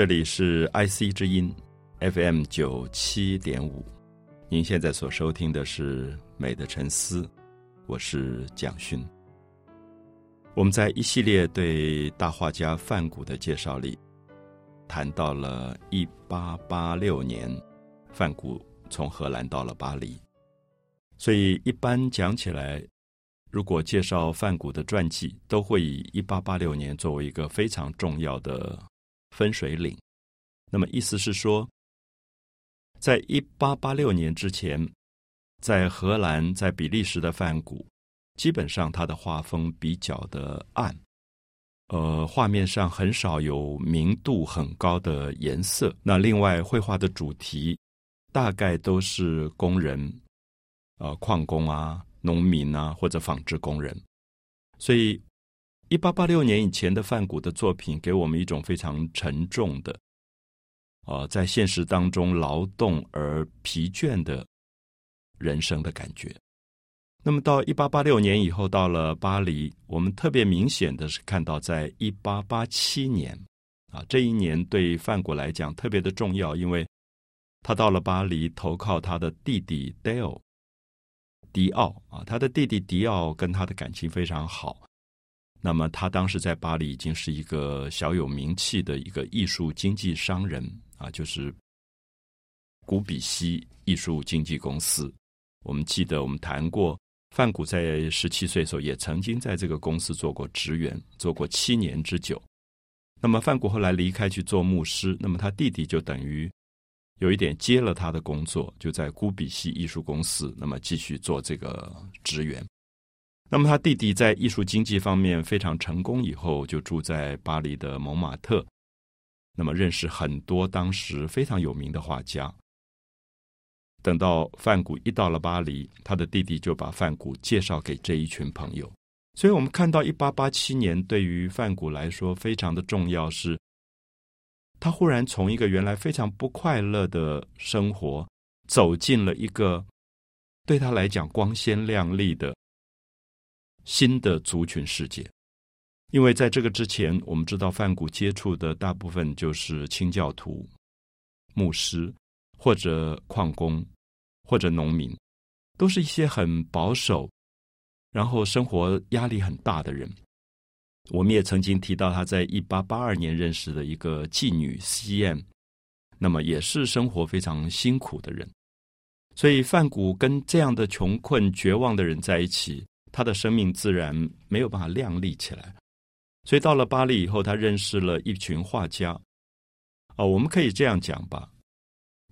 这里是 IC 之音 FM 九七点五，您现在所收听的是《美的沉思》，我是蒋勋。我们在一系列对大画家梵谷的介绍里，谈到了一八八六年，梵谷从荷兰到了巴黎。所以一般讲起来，如果介绍梵谷的传记，都会以一八八六年作为一个非常重要的。分水岭，那么意思是说，在一八八六年之前，在荷兰、在比利时的梵谷，基本上他的画风比较的暗，呃，画面上很少有明度很高的颜色。那另外，绘画的主题大概都是工人，呃，矿工啊、农民啊，或者纺织工人，所以。一八八六年以前的梵谷的作品，给我们一种非常沉重的，啊，在现实当中劳动而疲倦的人生的感觉。那么到一八八六年以后，到了巴黎，我们特别明显的是看到，在一八八七年，啊，这一年对梵谷来讲特别的重要，因为他到了巴黎投靠他的弟弟迪奥，迪奥啊，他的弟弟迪奥跟他的感情非常好。那么他当时在巴黎已经是一个小有名气的一个艺术经纪商人啊，就是古比西艺术经纪公司。我们记得我们谈过，范谷在十七岁的时候也曾经在这个公司做过职员，做过七年之久。那么范谷后来离开去做牧师，那么他弟弟就等于有一点接了他的工作，就在古比西艺术公司，那么继续做这个职员。那么他弟弟在艺术经济方面非常成功，以后就住在巴黎的蒙马特，那么认识很多当时非常有名的画家。等到范谷一到了巴黎，他的弟弟就把范谷介绍给这一群朋友。所以我们看到，一八八七年对于范谷来说非常的重要，是他忽然从一个原来非常不快乐的生活，走进了一个对他来讲光鲜亮丽的。新的族群世界，因为在这个之前，我们知道范谷接触的大部分就是清教徒、牧师或者矿工或者农民，都是一些很保守，然后生活压力很大的人。我们也曾经提到他在一八八二年认识的一个妓女 C.M，那么也是生活非常辛苦的人。所以范谷跟这样的穷困绝望的人在一起。他的生命自然没有办法亮丽起来，所以到了巴黎以后，他认识了一群画家。哦，我们可以这样讲吧：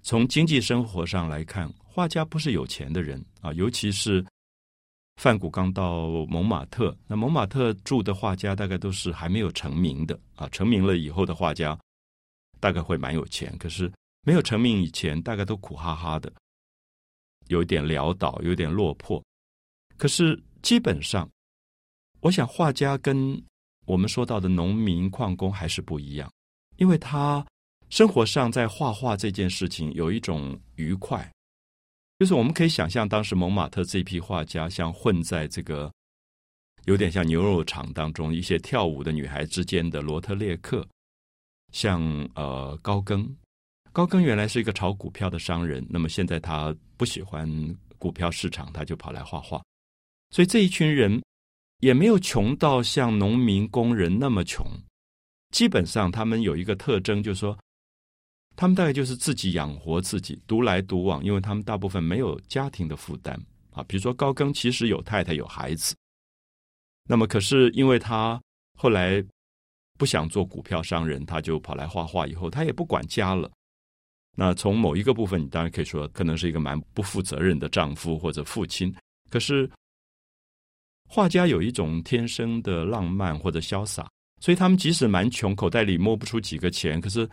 从经济生活上来看，画家不是有钱的人啊，尤其是范谷刚到蒙马特，那蒙马特住的画家大概都是还没有成名的啊，成名了以后的画家大概会蛮有钱，可是没有成名以前，大概都苦哈哈的，有点潦倒，有点落魄，可是。基本上，我想画家跟我们说到的农民、矿工还是不一样，因为他生活上在画画这件事情有一种愉快，就是我们可以想象，当时蒙马特这批画家像混在这个有点像牛肉场当中一些跳舞的女孩之间的罗特列克，像呃高更，高更原来是一个炒股票的商人，那么现在他不喜欢股票市场，他就跑来画画。所以这一群人也没有穷到像农民工人那么穷，基本上他们有一个特征，就是说，他们大概就是自己养活自己，独来独往，因为他们大部分没有家庭的负担啊。比如说高更，其实有太太有孩子，那么可是因为他后来不想做股票商人，他就跑来画画，以后他也不管家了。那从某一个部分，你当然可以说，可能是一个蛮不负责任的丈夫或者父亲，可是。画家有一种天生的浪漫或者潇洒，所以他们即使蛮穷，口袋里摸不出几个钱，可是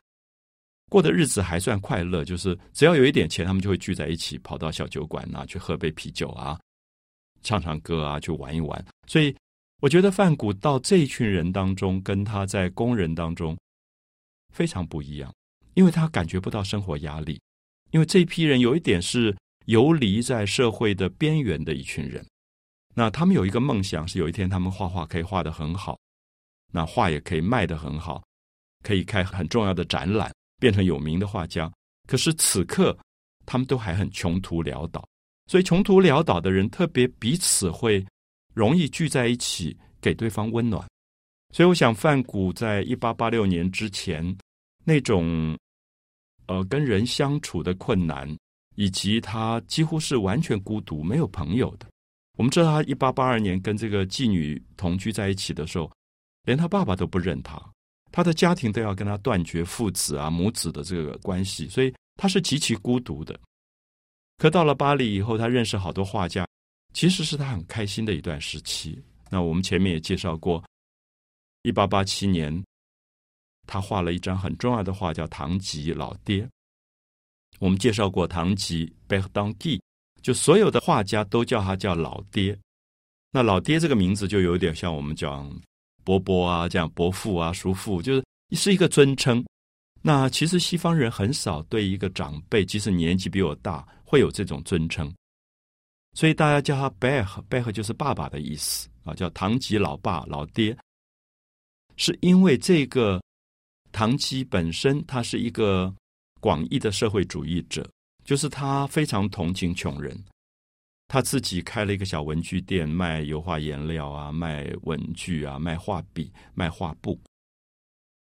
过的日子还算快乐。就是只要有一点钱，他们就会聚在一起，跑到小酒馆啊，去喝杯啤酒啊，唱唱歌啊，去玩一玩。所以我觉得范谷到这一群人当中，跟他在工人当中非常不一样，因为他感觉不到生活压力，因为这批人有一点是游离在社会的边缘的一群人。那他们有一个梦想，是有一天他们画画可以画得很好，那画也可以卖得很好，可以开很重要的展览，变成有名的画家。可是此刻，他们都还很穷途潦倒。所以，穷途潦倒的人特别彼此会容易聚在一起，给对方温暖。所以，我想范谷在一八八六年之前那种呃跟人相处的困难，以及他几乎是完全孤独、没有朋友的。我们知道，他一八八二年跟这个妓女同居在一起的时候，连他爸爸都不认他，他的家庭都要跟他断绝父子啊、母子的这个关系，所以他是极其孤独的。可到了巴黎以后，他认识好多画家，其实是他很开心的一段时期。那我们前面也介绍过，一八八七年，他画了一张很重要的画，叫《唐吉老爹》。我们介绍过唐吉 b e r d a n g u 就所有的画家都叫他叫老爹。那老爹这个名字就有点像我们讲伯伯啊，这样伯父啊、叔父，就是是一个尊称。那其实西方人很少对一个长辈，即使年纪比我大。会有这种尊称，所以大家叫他贝赫，贝赫就是爸爸的意思啊，叫唐吉老爸、老爹，是因为这个唐吉本身他是一个广义的社会主义者，就是他非常同情穷人，他自己开了一个小文具店，卖油画颜料啊，卖文具啊，卖画笔、卖画布。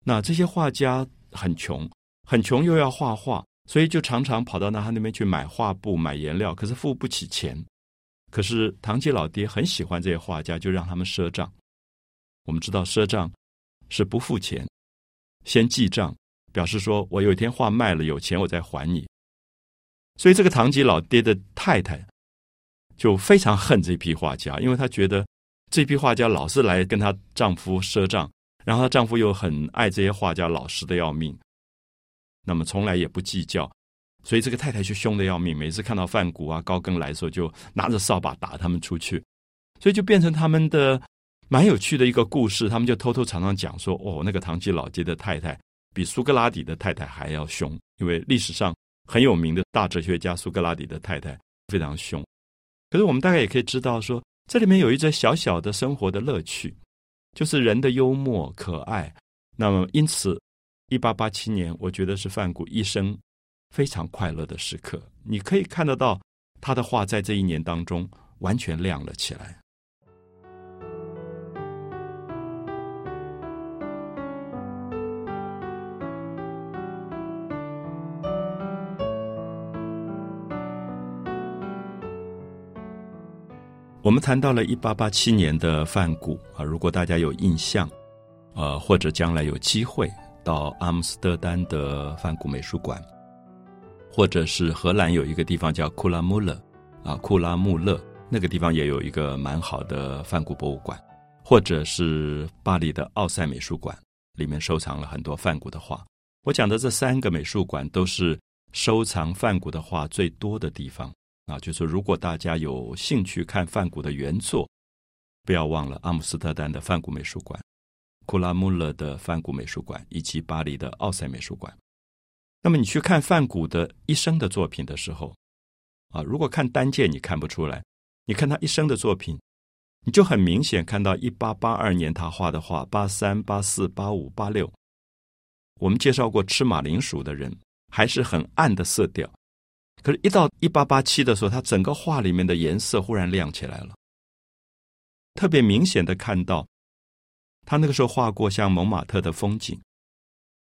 那这些画家很穷，很穷又要画画。所以就常常跑到那他那边去买画布、买颜料，可是付不起钱。可是唐吉老爹很喜欢这些画家，就让他们赊账。我们知道赊账是不付钱，先记账，表示说我有一天画卖了，有钱我再还你。所以这个唐吉老爹的太太就非常恨这批画家，因为她觉得这批画家老是来跟她丈夫赊账，然后她丈夫又很爱这些画家，老实的要命。那么从来也不计较，所以这个太太就凶的要命。每次看到范谷啊、高更来的时候，就拿着扫把打他们出去。所以就变成他们的蛮有趣的一个故事。他们就偷偷常常讲说：“哦，那个唐吉老爹的太太比苏格拉底的太太还要凶，因为历史上很有名的大哲学家苏格拉底的太太非常凶。”可是我们大概也可以知道说，这里面有一则小小的生活的乐趣，就是人的幽默可爱。那么因此。一八八七年，我觉得是范谷一生非常快乐的时刻。你可以看得到他的画在这一年当中完全亮了起来。我们谈到了一八八七年的范谷啊，如果大家有印象，呃，或者将来有机会。到阿姆斯特丹的梵谷美术馆，或者是荷兰有一个地方叫库拉穆勒，啊，库拉穆勒那个地方也有一个蛮好的梵谷博物馆，或者是巴黎的奥赛美术馆，里面收藏了很多梵谷的画。我讲的这三个美术馆都是收藏梵谷的画最多的地方啊，就是如果大家有兴趣看梵谷的原作，不要忘了阿姆斯特丹的梵谷美术馆。库拉穆勒的梵谷美术馆以及巴黎的奥赛美术馆。那么你去看梵谷的一生的作品的时候，啊，如果看单件你看不出来，你看他一生的作品，你就很明显看到一八八二年他画的画，八三、八四、八五、八六。我们介绍过吃马铃薯的人，还是很暗的色调，可是，一到一八八七的时候，他整个画里面的颜色忽然亮起来了，特别明显的看到。他那个时候画过像蒙马特的风景，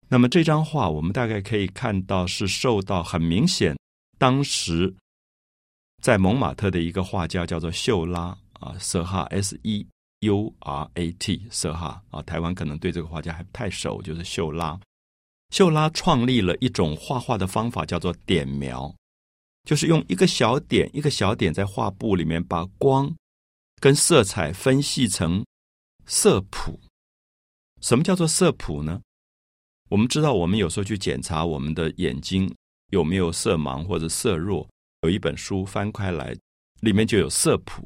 那么这张画我们大概可以看到是受到很明显，当时在蒙马特的一个画家叫做秀拉啊，瑟哈 S E U R A T 瑟哈啊，台湾可能对这个画家还不太熟，就是秀拉。秀拉创立了一种画画的方法，叫做点描，就是用一个小点一个小点在画布里面把光跟色彩分析成。色谱，什么叫做色谱呢？我们知道，我们有时候去检查我们的眼睛有没有色盲或者色弱，有一本书翻开来，里面就有色谱。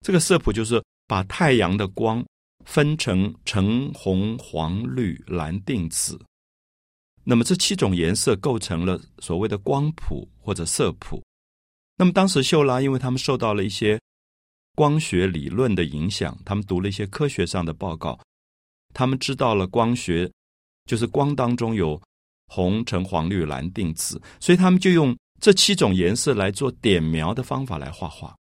这个色谱就是把太阳的光分成橙、红、黄、绿、蓝、靛、紫，那么这七种颜色构成了所谓的光谱或者色谱。那么当时秀拉，因为他们受到了一些。光学理论的影响，他们读了一些科学上的报告，他们知道了光学就是光当中有红、橙、黄、绿、蓝、靛、紫，所以他们就用这七种颜色来做点描的方法来画画，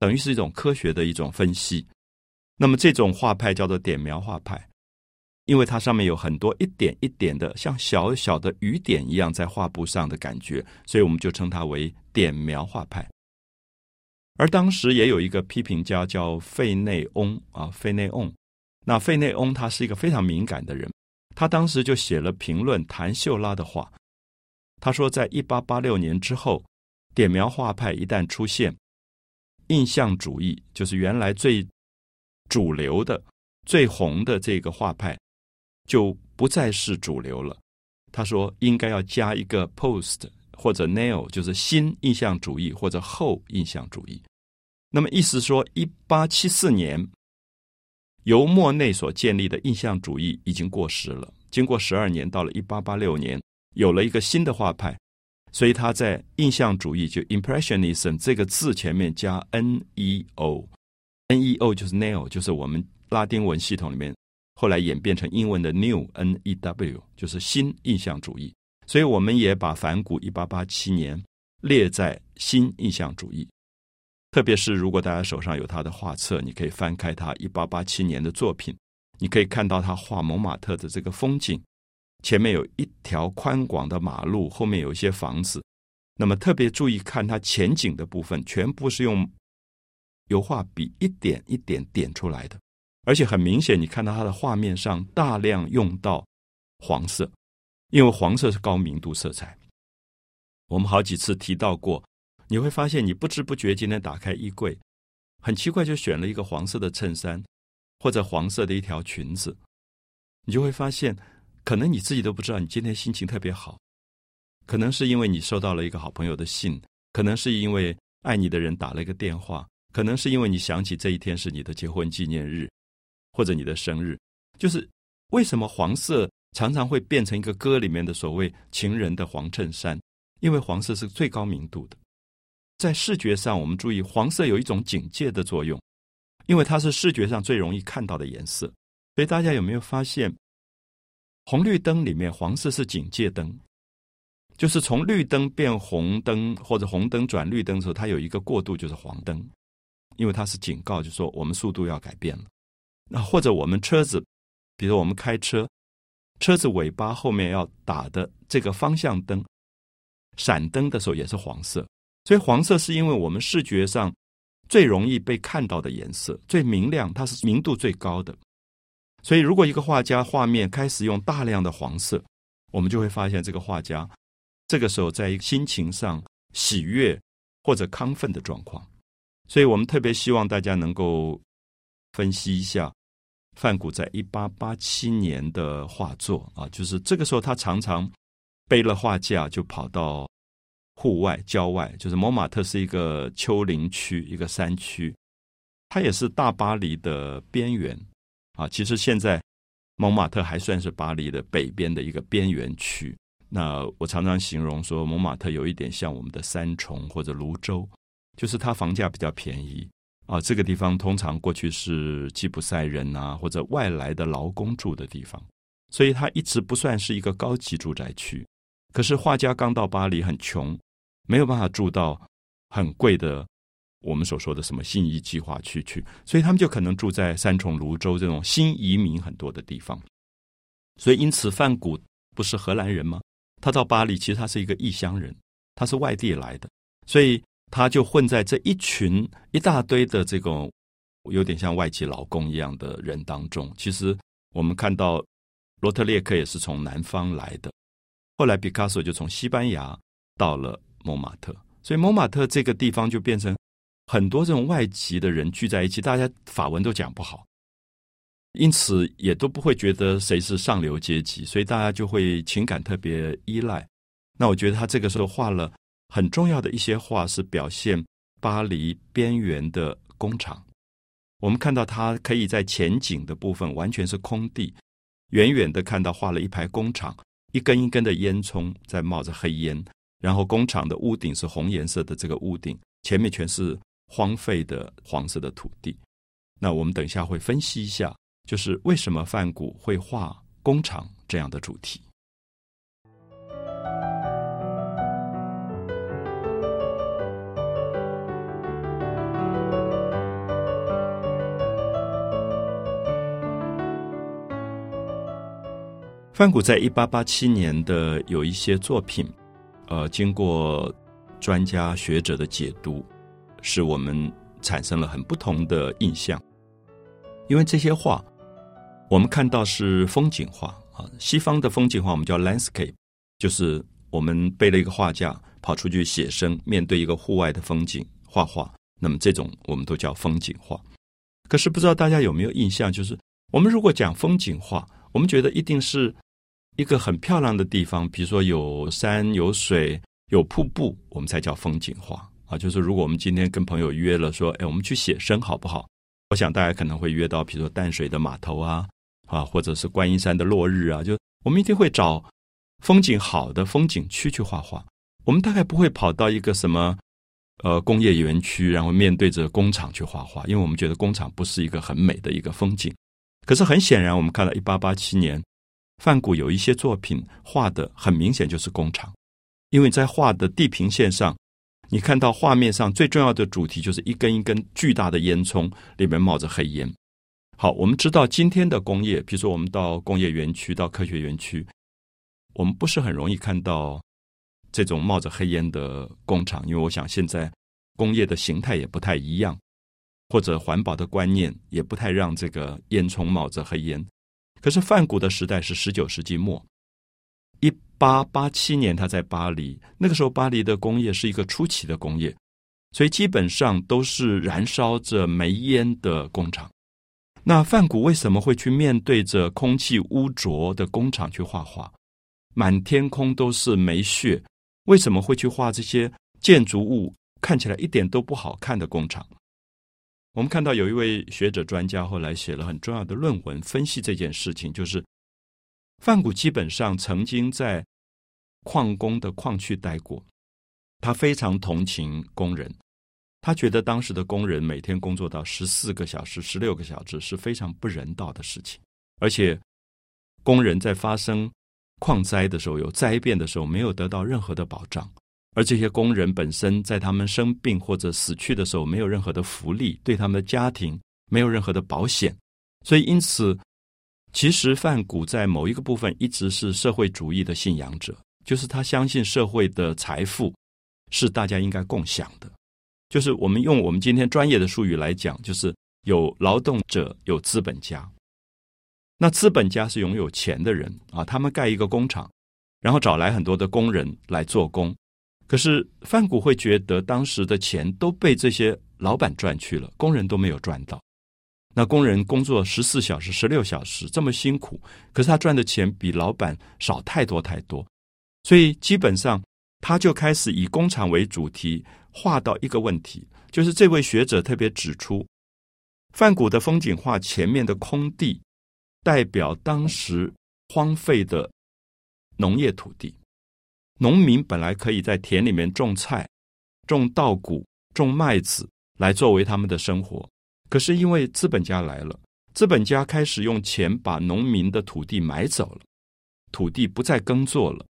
等于是一种科学的一种分析。那么这种画派叫做点描画派，因为它上面有很多一点一点的像小小的雨点一样在画布上的感觉，所以我们就称它为点描画派。而当时也有一个批评家叫费内翁啊，费内翁。那费内翁他是一个非常敏感的人，他当时就写了评论谭秀拉的话。他说，在一八八六年之后，点描画派一旦出现，印象主义就是原来最主流的、最红的这个画派，就不再是主流了。他说，应该要加一个 post 或者 neo，就是新印象主义或者后印象主义。那么意思说，一八七四年。由莫内所建立的印象主义已经过时了。经过十二年，到了一八八六年，有了一个新的画派，所以他在印象主义就 Impressionism 这个字前面加 N E O，N E O 就是 Neo，就是我们拉丁文系统里面后来演变成英文的 New N E W，就是新印象主义。所以我们也把梵谷一八八七年列在新印象主义。特别是如果大家手上有他的画册，你可以翻开他一八八七年的作品，你可以看到他画蒙马特的这个风景，前面有一条宽广的马路，后面有一些房子。那么特别注意看他前景的部分，全部是用油画笔一点一点点出来的，而且很明显，你看到它的画面上大量用到黄色，因为黄色是高明度色彩。我们好几次提到过。你会发现，你不知不觉今天打开衣柜，很奇怪就选了一个黄色的衬衫，或者黄色的一条裙子。你就会发现，可能你自己都不知道，你今天心情特别好。可能是因为你收到了一个好朋友的信，可能是因为爱你的人打了一个电话，可能是因为你想起这一天是你的结婚纪念日，或者你的生日。就是为什么黄色常常会变成一个歌里面的所谓情人的黄衬衫？因为黄色是最高明度的。在视觉上，我们注意黄色有一种警戒的作用，因为它是视觉上最容易看到的颜色。所以大家有没有发现，红绿灯里面黄色是警戒灯，就是从绿灯变红灯或者红灯转绿灯的时候，它有一个过渡，就是黄灯，因为它是警告，就说我们速度要改变了。那或者我们车子，比如我们开车，车子尾巴后面要打的这个方向灯闪灯的时候也是黄色。所以黄色是因为我们视觉上最容易被看到的颜色，最明亮，它是明度最高的。所以如果一个画家画面开始用大量的黄色，我们就会发现这个画家这个时候在一个心情上喜悦或者亢奋的状况。所以我们特别希望大家能够分析一下范谷在一八八七年的画作啊，就是这个时候他常常背了画架就跑到。户外、郊外，就是蒙马特是一个丘陵区，一个山区，它也是大巴黎的边缘啊。其实现在蒙马特还算是巴黎的北边的一个边缘区。那我常常形容说，蒙马特有一点像我们的三重或者泸州，就是它房价比较便宜啊。这个地方通常过去是吉普赛人啊或者外来的劳工住的地方，所以它一直不算是一个高级住宅区。可是画家刚到巴黎很穷。没有办法住到很贵的我们所说的什么新移计划区去，所以他们就可能住在三重、泸州这种新移民很多的地方。所以因此，范谷不是荷兰人吗？他到巴黎，其实他是一个异乡人，他是外地来的，所以他就混在这一群一大堆的这种有点像外籍劳工一样的人当中。其实我们看到罗特列克也是从南方来的，后来毕卡索就从西班牙到了。蒙马特，所以蒙马特这个地方就变成很多这种外籍的人聚在一起，大家法文都讲不好，因此也都不会觉得谁是上流阶级，所以大家就会情感特别依赖。那我觉得他这个时候画了很重要的一些画，是表现巴黎边缘的工厂。我们看到它可以在前景的部分完全是空地，远远的看到画了一排工厂，一根一根的烟囱在冒着黑烟。然后工厂的屋顶是红颜色的，这个屋顶前面全是荒废的黄色的土地。那我们等一下会分析一下，就是为什么梵谷会画工厂。这样的主题。范谷在一八八七年的有一些作品，呃，经过专家学者的解读，使我们产生了很不同的印象。因为这些画，我们看到是风景画啊，西方的风景画我们叫 landscape，就是我们背了一个画架跑出去写生，面对一个户外的风景画画，那么这种我们都叫风景画。可是不知道大家有没有印象，就是我们如果讲风景画，我们觉得一定是。一个很漂亮的地方，比如说有山有水有瀑布，我们才叫风景画啊。就是如果我们今天跟朋友约了说，哎，我们去写生好不好？我想大家可能会约到，比如说淡水的码头啊，啊，或者是观音山的落日啊，就我们一定会找风景好的风景区去画画。我们大概不会跑到一个什么呃工业园区，然后面对着工厂去画画，因为我们觉得工厂不是一个很美的一个风景。可是很显然，我们看到一八八七年。范谷有一些作品画的很明显就是工厂，因为在画的地平线上，你看到画面上最重要的主题就是一根一根巨大的烟囱，里面冒着黑烟。好，我们知道今天的工业，比如说我们到工业园区、到科学园区，我们不是很容易看到这种冒着黑烟的工厂，因为我想现在工业的形态也不太一样，或者环保的观念也不太让这个烟囱冒着黑烟。可是梵谷的时代是十九世纪末，一八八七年他在巴黎，那个时候巴黎的工业是一个初期的工业，所以基本上都是燃烧着煤烟的工厂。那梵谷为什么会去面对着空气污浊的工厂去画画？满天空都是煤屑，为什么会去画这些建筑物看起来一点都不好看的工厂？我们看到有一位学者专家后来写了很重要的论文，分析这件事情，就是范谷基本上曾经在矿工的矿区待过，他非常同情工人，他觉得当时的工人每天工作到十四个小时、十六个小时是非常不人道的事情，而且工人在发生矿灾的时候、有灾变的时候，没有得到任何的保障。而这些工人本身在他们生病或者死去的时候，没有任何的福利，对他们的家庭没有任何的保险，所以因此，其实范谷在某一个部分一直是社会主义的信仰者，就是他相信社会的财富是大家应该共享的，就是我们用我们今天专业的术语来讲，就是有劳动者，有资本家。那资本家是拥有钱的人啊，他们盖一个工厂，然后找来很多的工人来做工。可是范谷会觉得，当时的钱都被这些老板赚去了，工人都没有赚到。那工人工作十四小时、十六小时这么辛苦，可是他赚的钱比老板少太多太多。所以基本上，他就开始以工厂为主题画到一个问题，就是这位学者特别指出，范谷的风景画前面的空地，代表当时荒废的农业土地。农民本来可以在田里面种菜、种稻谷、种麦子来作为他们的生活，可是因为资本家来了，资本家开始用钱把农民的土地买走了，土地不再耕作了，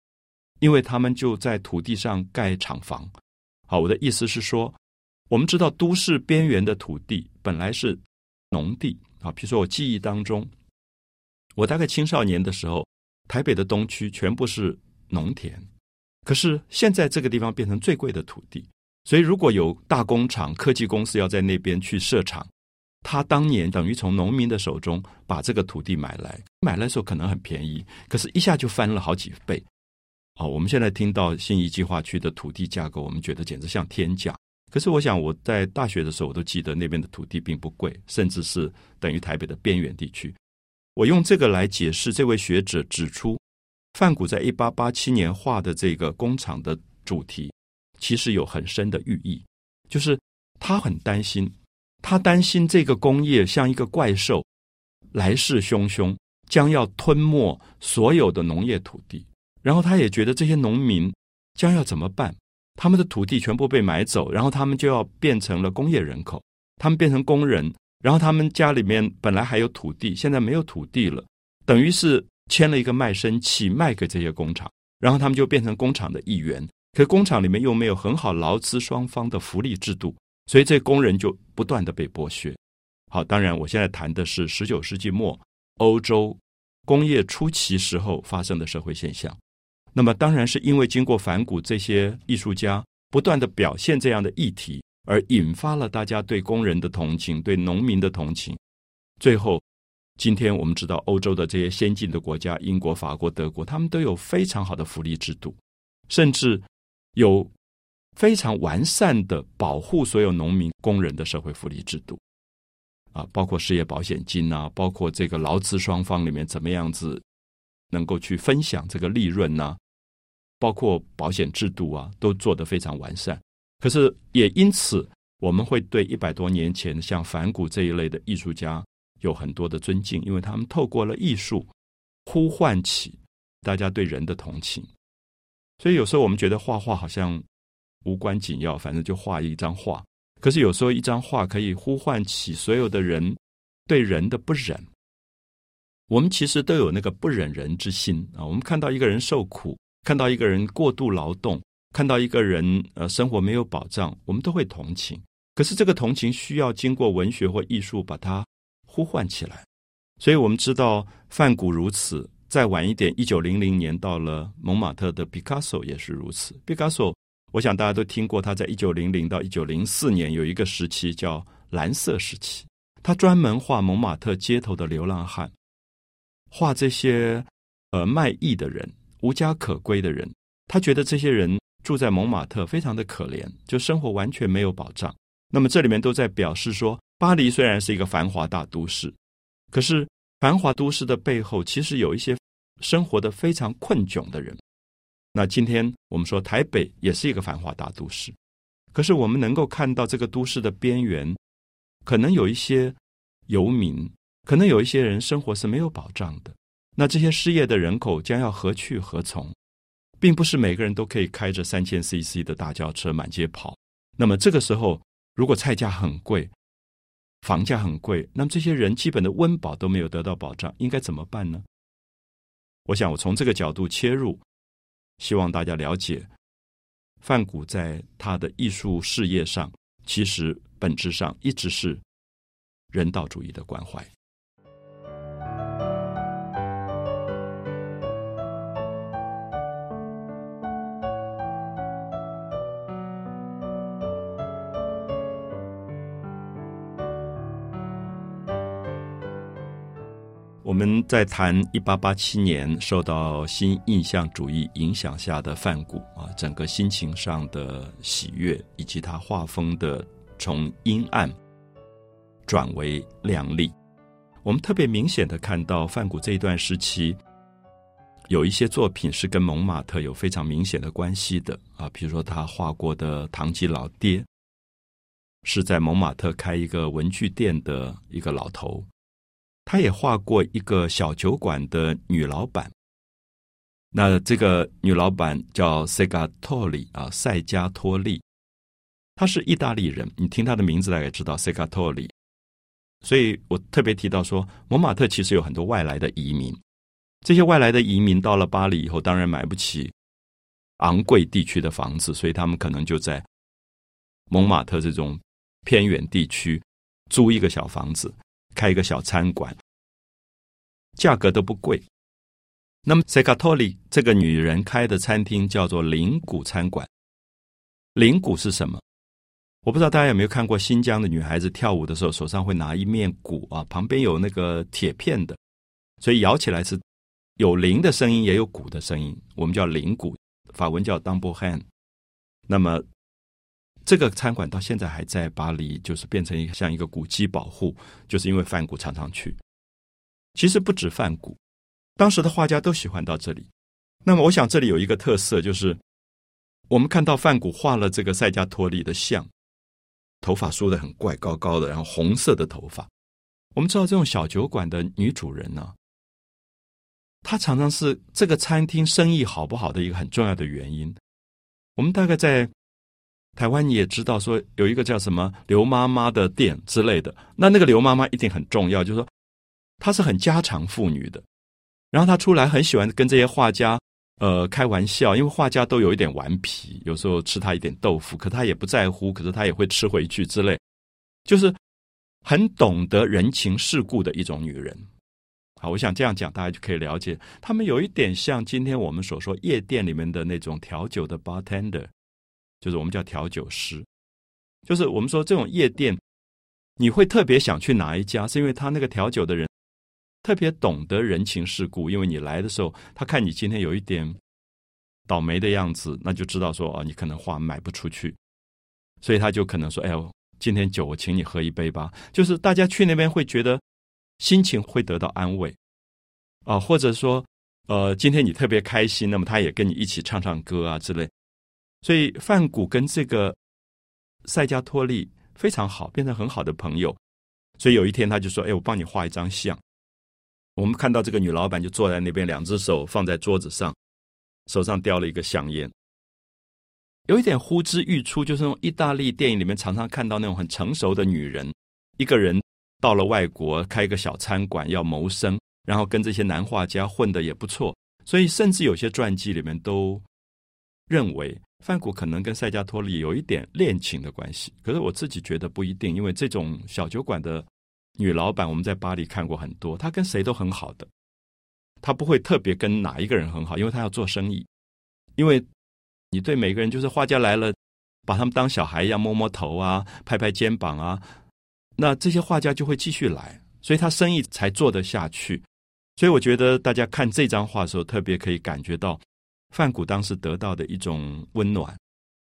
因为他们就在土地上盖厂房。好，我的意思是说，我们知道都市边缘的土地本来是农地啊，比如说我记忆当中，我大概青少年的时候，台北的东区全部是农田。可是现在这个地方变成最贵的土地，所以如果有大工厂、科技公司要在那边去设厂，他当年等于从农民的手中把这个土地买来，买来的时候可能很便宜，可是一下就翻了好几倍。哦，我们现在听到新一计划区的土地价格，我们觉得简直像天价。可是我想我在大学的时候，我都记得那边的土地并不贵，甚至是等于台北的边缘地区。我用这个来解释，这位学者指出。范谷在一八八七年画的这个工厂的主题，其实有很深的寓意，就是他很担心，他担心这个工业像一个怪兽，来势汹汹，将要吞没所有的农业土地。然后他也觉得这些农民将要怎么办？他们的土地全部被买走，然后他们就要变成了工业人口，他们变成工人，然后他们家里面本来还有土地，现在没有土地了，等于是。签了一个卖身契卖给这些工厂，然后他们就变成工厂的一员。可工厂里面又没有很好劳资双方的福利制度，所以这工人就不断的被剥削。好，当然我现在谈的是十九世纪末欧洲工业初期时候发生的社会现象。那么当然是因为经过反骨这些艺术家不断的表现这样的议题，而引发了大家对工人的同情，对农民的同情。最后，今天我们知道欧洲的这些先进的国家，英国、法国、德国，他们都有非常好的福利制度，甚至有非常完善的保护所有农民工人的社会福利制度。啊，包括失业保险金啊，包括这个劳资双方里面怎么样子能够去分享这个利润呢？包括保险制度啊，都做得非常完善。可是也因此，我们会对一百多年前像梵谷这一类的艺术家有很多的尊敬，因为他们透过了艺术呼唤起大家对人的同情。所以有时候我们觉得画画好像无关紧要，反正就画一张画。可是有时候一张画可以呼唤起所有的人对人的不忍。我们其实都有那个不忍人之心啊。我们看到一个人受苦。看到一个人过度劳动，看到一个人呃生活没有保障，我们都会同情。可是这个同情需要经过文学或艺术把它呼唤起来。所以我们知道梵谷如此，再晚一点，一九零零年到了蒙马特的毕加索也是如此。毕加索，我想大家都听过，他在一九零零到一九零四年有一个时期叫蓝色时期，他专门画蒙马特街头的流浪汉，画这些呃卖艺的人。无家可归的人，他觉得这些人住在蒙马特非常的可怜，就生活完全没有保障。那么这里面都在表示说，巴黎虽然是一个繁华大都市，可是繁华都市的背后，其实有一些生活的非常困窘的人。那今天我们说台北也是一个繁华大都市，可是我们能够看到这个都市的边缘，可能有一些游民，可能有一些人生活是没有保障的。那这些失业的人口将要何去何从？并不是每个人都可以开着三千 CC 的大轿车满街跑。那么这个时候，如果菜价很贵，房价很贵，那么这些人基本的温饱都没有得到保障，应该怎么办呢？我想，我从这个角度切入，希望大家了解，范谷在他的艺术事业上，其实本质上一直是人道主义的关怀。在谈一八八七年受到新印象主义影响下的梵谷啊，整个心情上的喜悦，以及他画风的从阴暗转为亮丽。我们特别明显的看到梵谷这一段时期有一些作品是跟蒙马特有非常明显的关系的啊，比如说他画过的唐吉老爹，是在蒙马特开一个文具店的一个老头。他也画过一个小酒馆的女老板，那这个女老板叫塞加托里啊，塞加托利，她是意大利人，你听她的名字大概知道塞加托里。所以我特别提到说，蒙马特其实有很多外来的移民，这些外来的移民到了巴黎以后，当然买不起昂贵地区的房子，所以他们可能就在蒙马特这种偏远地区租一个小房子。开一个小餐馆，价格都不贵。那么塞卡托里这个女人开的餐厅叫做灵谷餐馆。灵谷是什么？我不知道大家有没有看过新疆的女孩子跳舞的时候，手上会拿一面鼓啊，旁边有那个铁片的，所以摇起来是有铃的声音，也有鼓的声音。我们叫铃鼓，法文叫 double hand。那么。这个餐馆到现在还在巴黎，就是变成一个像一个古迹保护，就是因为梵谷常常去。其实不止梵谷，当时的画家都喜欢到这里。那么，我想这里有一个特色，就是我们看到梵谷画了这个塞加托利的像，头发梳的很怪，高高的，然后红色的头发。我们知道这种小酒馆的女主人呢，她常常是这个餐厅生意好不好的一个很重要的原因。我们大概在。台湾你也知道，说有一个叫什么刘妈妈的店之类的，那那个刘妈妈一定很重要，就是说她是很家常妇女的，然后她出来很喜欢跟这些画家呃开玩笑，因为画家都有一点顽皮，有时候吃他一点豆腐，可他也不在乎，可是他也会吃回去之类，就是很懂得人情世故的一种女人。好，我想这样讲，大家就可以了解，他们有一点像今天我们所说夜店里面的那种调酒的 bartender，就是我们叫调酒师，就是我们说这种夜店，你会特别想去哪一家，是因为他那个调酒的人。特别懂得人情世故，因为你来的时候，他看你今天有一点倒霉的样子，那就知道说啊，你可能画卖不出去，所以他就可能说：“哎呦，今天酒我请你喝一杯吧。”就是大家去那边会觉得心情会得到安慰啊，或者说呃，今天你特别开心，那么他也跟你一起唱唱歌啊之类。所以范谷跟这个塞加托利非常好，变成很好的朋友。所以有一天他就说：“哎，我帮你画一张像。”我们看到这个女老板就坐在那边，两只手放在桌子上，手上叼了一个香烟，有一点呼之欲出，就是那种意大利电影里面常常看到那种很成熟的女人，一个人到了外国开一个小餐馆要谋生，然后跟这些男画家混的也不错，所以甚至有些传记里面都认为范谷可能跟塞加托利有一点恋情的关系，可是我自己觉得不一定，因为这种小酒馆的。女老板，我们在巴黎看过很多，她跟谁都很好的，她不会特别跟哪一个人很好，因为她要做生意。因为你对每个人，就是画家来了，把他们当小孩一样摸摸头啊，拍拍肩膀啊，那这些画家就会继续来，所以他生意才做得下去。所以我觉得大家看这张画的时候，特别可以感觉到范古当时得到的一种温暖。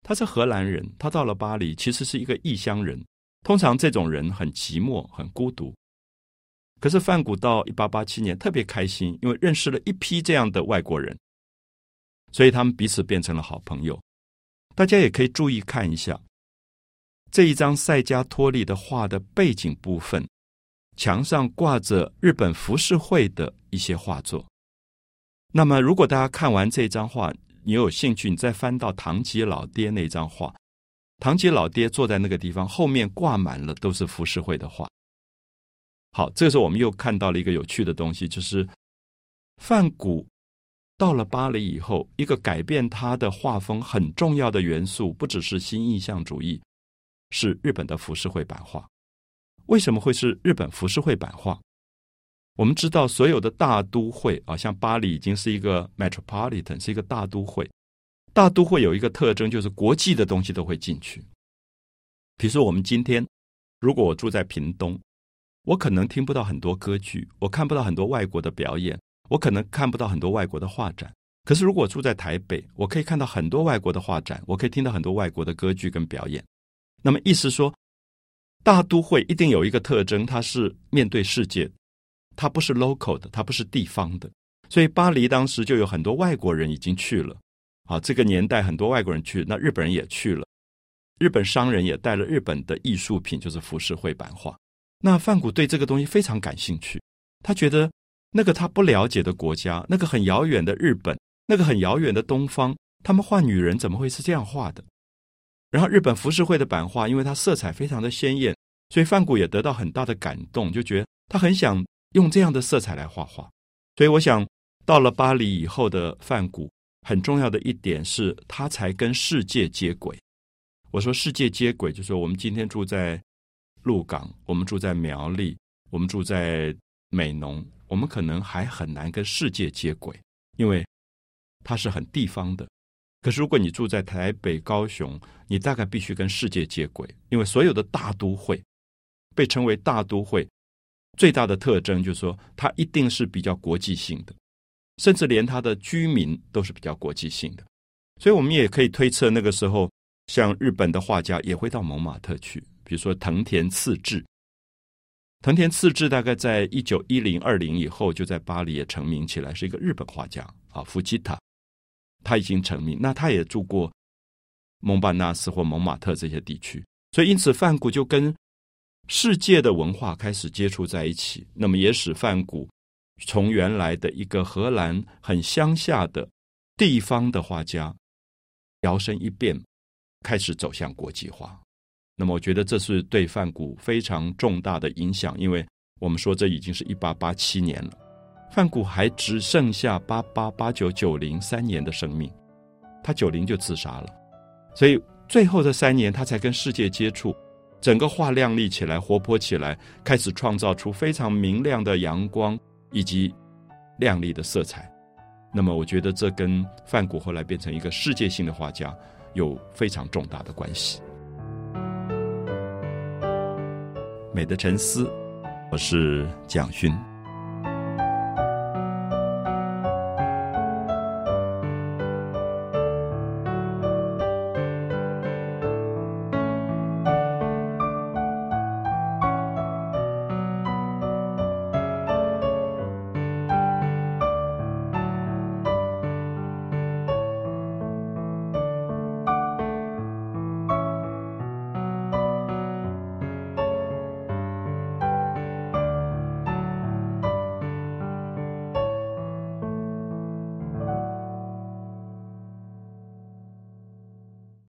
他是荷兰人，他到了巴黎，其实是一个异乡人。通常这种人很寂寞、很孤独。可是范谷到一八八七年特别开心，因为认识了一批这样的外国人，所以他们彼此变成了好朋友。大家也可以注意看一下这一张塞加托利的画的背景部分，墙上挂着日本浮世绘的一些画作。那么，如果大家看完这张画，你有兴趣，你再翻到唐吉老爹那张画。堂吉老爹坐在那个地方，后面挂满了都是浮世绘的画。好，这个时候我们又看到了一个有趣的东西，就是梵谷到了巴黎以后，一个改变他的画风很重要的元素，不只是新印象主义，是日本的浮世绘版画。为什么会是日本浮世绘版画？我们知道，所有的大都会啊，像巴黎已经是一个 metropolitan，是一个大都会。大都会有一个特征，就是国际的东西都会进去。比如说，我们今天如果我住在屏东，我可能听不到很多歌剧，我看不到很多外国的表演，我可能看不到很多外国的画展。可是，如果住在台北，我可以看到很多外国的画展，我可以听到很多外国的歌剧跟表演。那么，意思说，大都会一定有一个特征，它是面对世界，它不是 local 的，它不是地方的。所以，巴黎当时就有很多外国人已经去了。啊，这个年代很多外国人去，那日本人也去了，日本商人也带了日本的艺术品，就是浮世绘版画。那范谷对这个东西非常感兴趣，他觉得那个他不了解的国家，那个很遥远的日本，那个很遥远的东方，他们画女人怎么会是这样画的？然后日本浮世绘的版画，因为它色彩非常的鲜艳，所以范谷也得到很大的感动，就觉得他很想用这样的色彩来画画。所以我想，到了巴黎以后的范谷。很重要的一点是，他才跟世界接轨。我说世界接轨，就是说我们今天住在鹿港，我们住在苗栗，我们住在美浓，我们可能还很难跟世界接轨，因为它是很地方的。可是如果你住在台北、高雄，你大概必须跟世界接轨，因为所有的大都会被称为大都会，最大的特征就是说，它一定是比较国际性的。甚至连他的居民都是比较国际性的，所以我们也可以推测，那个时候像日本的画家也会到蒙马特去，比如说藤田次治。藤田次治大概在一九一零二零以后就在巴黎也成名起来，是一个日本画家啊，福吉塔，他已经成名。那他也住过蒙巴纳斯或蒙马特这些地区，所以因此梵谷就跟世界的文化开始接触在一起，那么也使梵谷。从原来的一个荷兰很乡下的地方的画家，摇身一变，开始走向国际化。那么，我觉得这是对梵谷非常重大的影响，因为我们说这已经是一八八七年了。梵谷还只剩下八八八九九零三年的生命，他九零就自杀了，所以最后的三年他才跟世界接触，整个画亮丽起来，活泼起来，开始创造出非常明亮的阳光以及亮丽的色彩。那么，我觉得这跟范谷后来变成一个世界性的画家有非常重大的关系。美的沉思，我是蒋勋。